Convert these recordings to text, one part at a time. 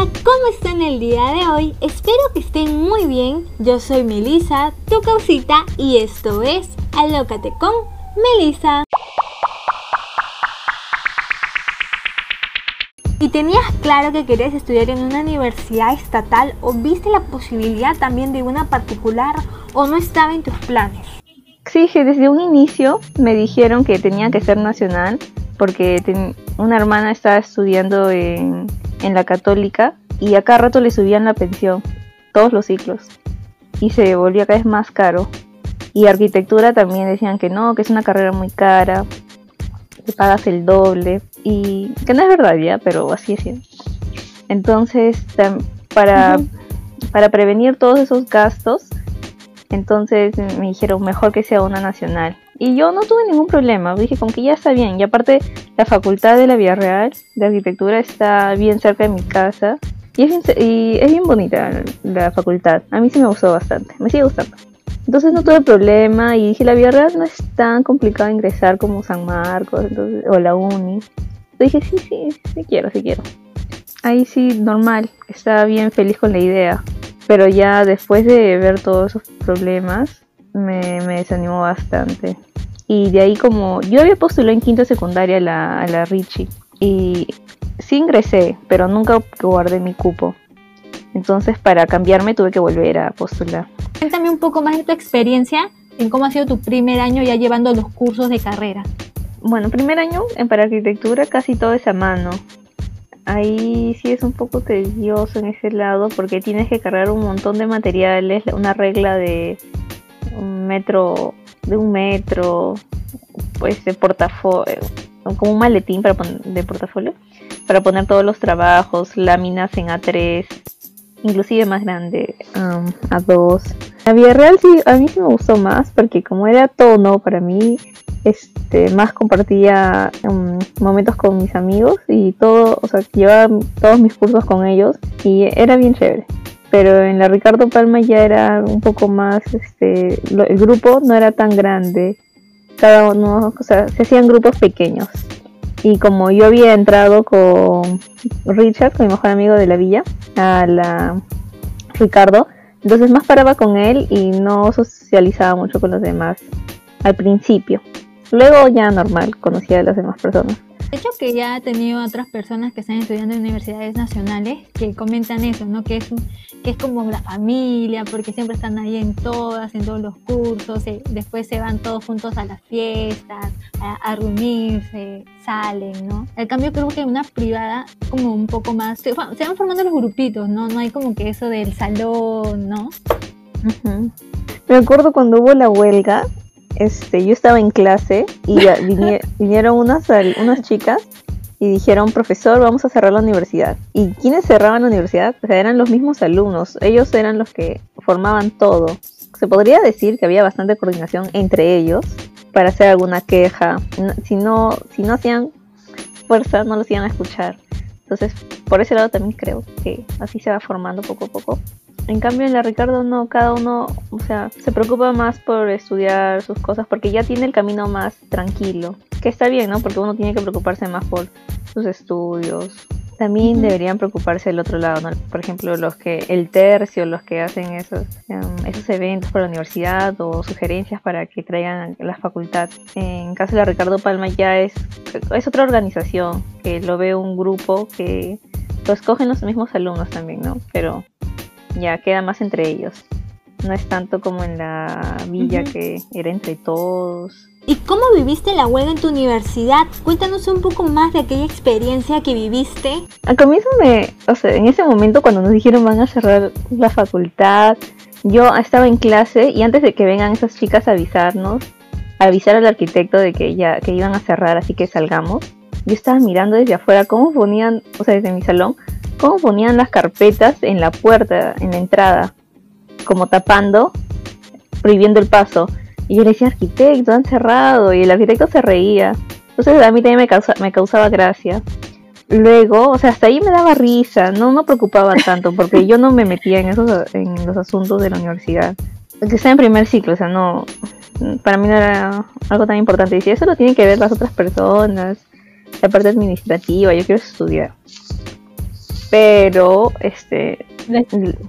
¿cómo están el día de hoy? Espero que estén muy bien. Yo soy Melisa, tu causita, y esto es Alócate con Melisa. ¿Y tenías claro que querías estudiar en una universidad estatal o viste la posibilidad también de una particular o no estaba en tus planes? Sí, desde un inicio me dijeron que tenía que ser nacional porque una hermana estaba estudiando en, en la católica y a cada rato le subían la pensión, todos los ciclos, y se volvía cada vez más caro. Y arquitectura también decían que no, que es una carrera muy cara, que pagas el doble, y que no es verdad ya, pero así es. Entonces, para, para prevenir todos esos gastos, entonces me dijeron mejor que sea una nacional. Y yo no tuve ningún problema, dije con que ya está bien. Y aparte la facultad de la Real de arquitectura está bien cerca de mi casa. Y es, bien, y es bien bonita la facultad. A mí sí me gustó bastante, me sigue gustando. Entonces no tuve problema y dije la Real no es tan complicado ingresar como San Marcos o la Uni. Entonces dije sí, sí, sí quiero, sí quiero. Ahí sí, normal, estaba bien feliz con la idea. Pero ya después de ver todos esos problemas, me, me desanimó bastante. Y de ahí como yo había postulado en quinta secundaria a la, a la Richie y sí ingresé, pero nunca guardé mi cupo. Entonces para cambiarme tuve que volver a postular. Cuéntame un poco más de tu experiencia en cómo ha sido tu primer año ya llevando los cursos de carrera. Bueno, primer año en para arquitectura casi todo es a mano. Ahí sí es un poco tedioso en ese lado porque tienes que cargar un montón de materiales, una regla de un metro de un metro, pues de portafolio, como un maletín para de portafolio, para poner todos los trabajos, láminas en A3, inclusive más grande, um, A2. La real sí, a mí sí me gustó más porque como era tono para mí, este, más compartía um, momentos con mis amigos y todo, o sea, llevaba todos mis cursos con ellos y era bien chévere pero en la Ricardo Palma ya era un poco más, este, el grupo no era tan grande, cada uno, o sea, se hacían grupos pequeños. Y como yo había entrado con Richard, con mi mejor amigo de la villa, a la Ricardo, entonces más paraba con él y no socializaba mucho con los demás al principio. Luego ya normal, conocía a las demás personas. De hecho que ya he tenido otras personas que están estudiando en universidades nacionales que comentan eso, ¿no? Que es, que es como la familia, porque siempre están ahí en todas, en todos los cursos, después se van todos juntos a las fiestas, a, reunirse, salen, ¿no? En cambio creo que una privada como un poco más, se, van formando los grupitos, ¿no? No hay como que eso del salón, ¿no? Me acuerdo cuando hubo la huelga, este, yo estaba en clase y vinieron unas, unas chicas y dijeron, profesor, vamos a cerrar la universidad. ¿Y quiénes cerraban la universidad? eran los mismos alumnos, ellos eran los que formaban todo. Se podría decir que había bastante coordinación entre ellos para hacer alguna queja. Si no, si no hacían fuerza, no los iban a escuchar. Entonces, por ese lado también creo que así se va formando poco a poco en cambio en la Ricardo no, cada uno, o sea, se preocupa más por estudiar sus cosas porque ya tiene el camino más tranquilo. Que está bien, ¿no? Porque uno tiene que preocuparse más por sus estudios. También deberían preocuparse del otro lado, ¿no? Por ejemplo, los que, el tercio, los que hacen esos, em, esos eventos para la universidad o sugerencias para que traigan la facultad. En caso de la Ricardo Palma ya es, es otra organización, que lo ve un grupo que lo escogen los mismos alumnos también, ¿no? Pero ya queda más entre ellos. No es tanto como en la villa que era entre todos. ¿Y cómo viviste la huelga en tu universidad? Cuéntanos un poco más de aquella experiencia que viviste. Al comienzo me, o sea, en ese momento cuando nos dijeron van a cerrar la facultad, yo estaba en clase y antes de que vengan esas chicas a avisarnos, a avisar al arquitecto de que ya que iban a cerrar, así que salgamos. Yo estaba mirando desde afuera cómo ponían, o sea, desde mi salón, cómo ponían las carpetas en la puerta, en la entrada, como tapando, prohibiendo el paso. Y yo le decía, arquitecto, han cerrado. Y el arquitecto se reía. Entonces a mí también me, me causaba gracia. Luego, o sea, hasta ahí me daba risa, no me preocupaba tanto, porque yo no me metía en esos en los asuntos de la universidad. Que está en primer ciclo, o sea, no, para mí no era algo tan importante. Y si eso lo tienen que ver las otras personas, la parte administrativa, yo quiero estudiar. Pero este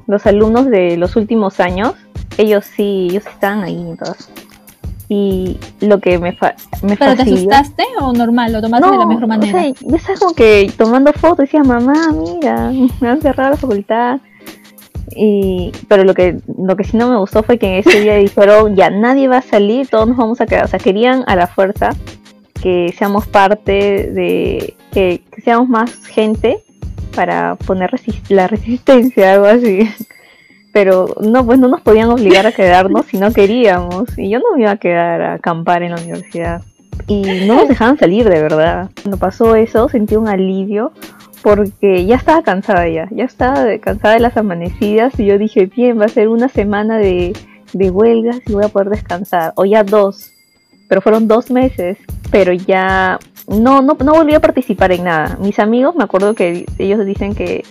los alumnos de los últimos años, ellos sí, ellos están ahí todos. Y lo que me, fa me ¿Pero te asustaste o normal? ¿Lo tomaste de la mejor manera? O sea, yo estaba como que tomando fotos, decía, mamá, mira, me han cerrado la facultad. Y, pero lo que, lo que sí no me gustó fue que en ese día dijeron, ya nadie va a salir, todos nos vamos a quedar. O sea, querían a la fuerza que seamos parte de, que, seamos más gente para poner la resistencia, algo así. Pero no, pues no nos podían obligar a quedarnos si no queríamos. Y yo no me iba a quedar a acampar en la universidad. Y no nos dejaban salir de verdad. Cuando pasó eso sentí un alivio porque ya estaba cansada ya, ya estaba cansada de las amanecidas y yo dije, bien, va a ser una semana de, de huelgas y voy a poder descansar, o ya dos, pero fueron dos meses, pero ya no, no, no volví a participar en nada. Mis amigos, me acuerdo que ellos dicen que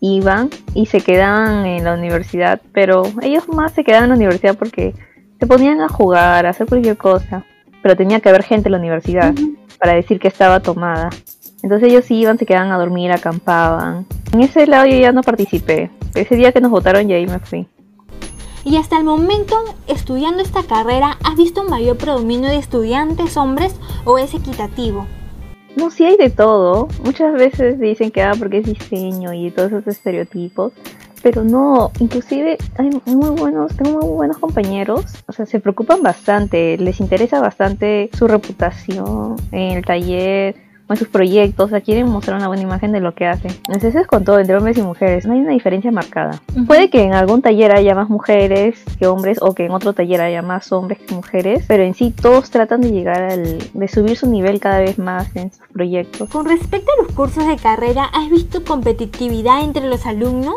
iban y se quedaban en la universidad, pero ellos más se quedaban en la universidad porque se ponían a jugar, a hacer cualquier cosa, pero tenía que haber gente en la universidad para decir que estaba tomada. Entonces ellos iban, se quedaban a dormir, acampaban. En ese lado yo ya no participé. Ese día que nos votaron ya ahí me fui. Y hasta el momento, estudiando esta carrera, ¿has visto un mayor predominio de estudiantes hombres o es equitativo? No, sí hay de todo. Muchas veces dicen que ah, porque es diseño y todos esos estereotipos. Pero no, inclusive hay muy buenos, tengo muy buenos compañeros, o sea, se preocupan bastante, les interesa bastante su reputación en el taller, en sus proyectos, o sea, quieren mostrar una buena imagen de lo que hacen. Entonces es con todo, entre hombres y mujeres, no hay una diferencia marcada. Puede que en algún taller haya más mujeres que hombres o que en otro taller haya más hombres que mujeres, pero en sí todos tratan de llegar al, de subir su nivel cada vez más en sus proyectos. Con respecto a los cursos de carrera, ¿has visto competitividad entre los alumnos?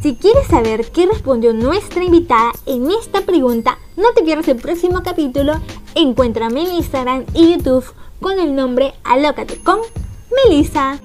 Si quieres saber qué respondió nuestra invitada en esta pregunta, no te pierdas el próximo capítulo. Encuéntrame en Instagram y YouTube con el nombre Alócate con Melissa.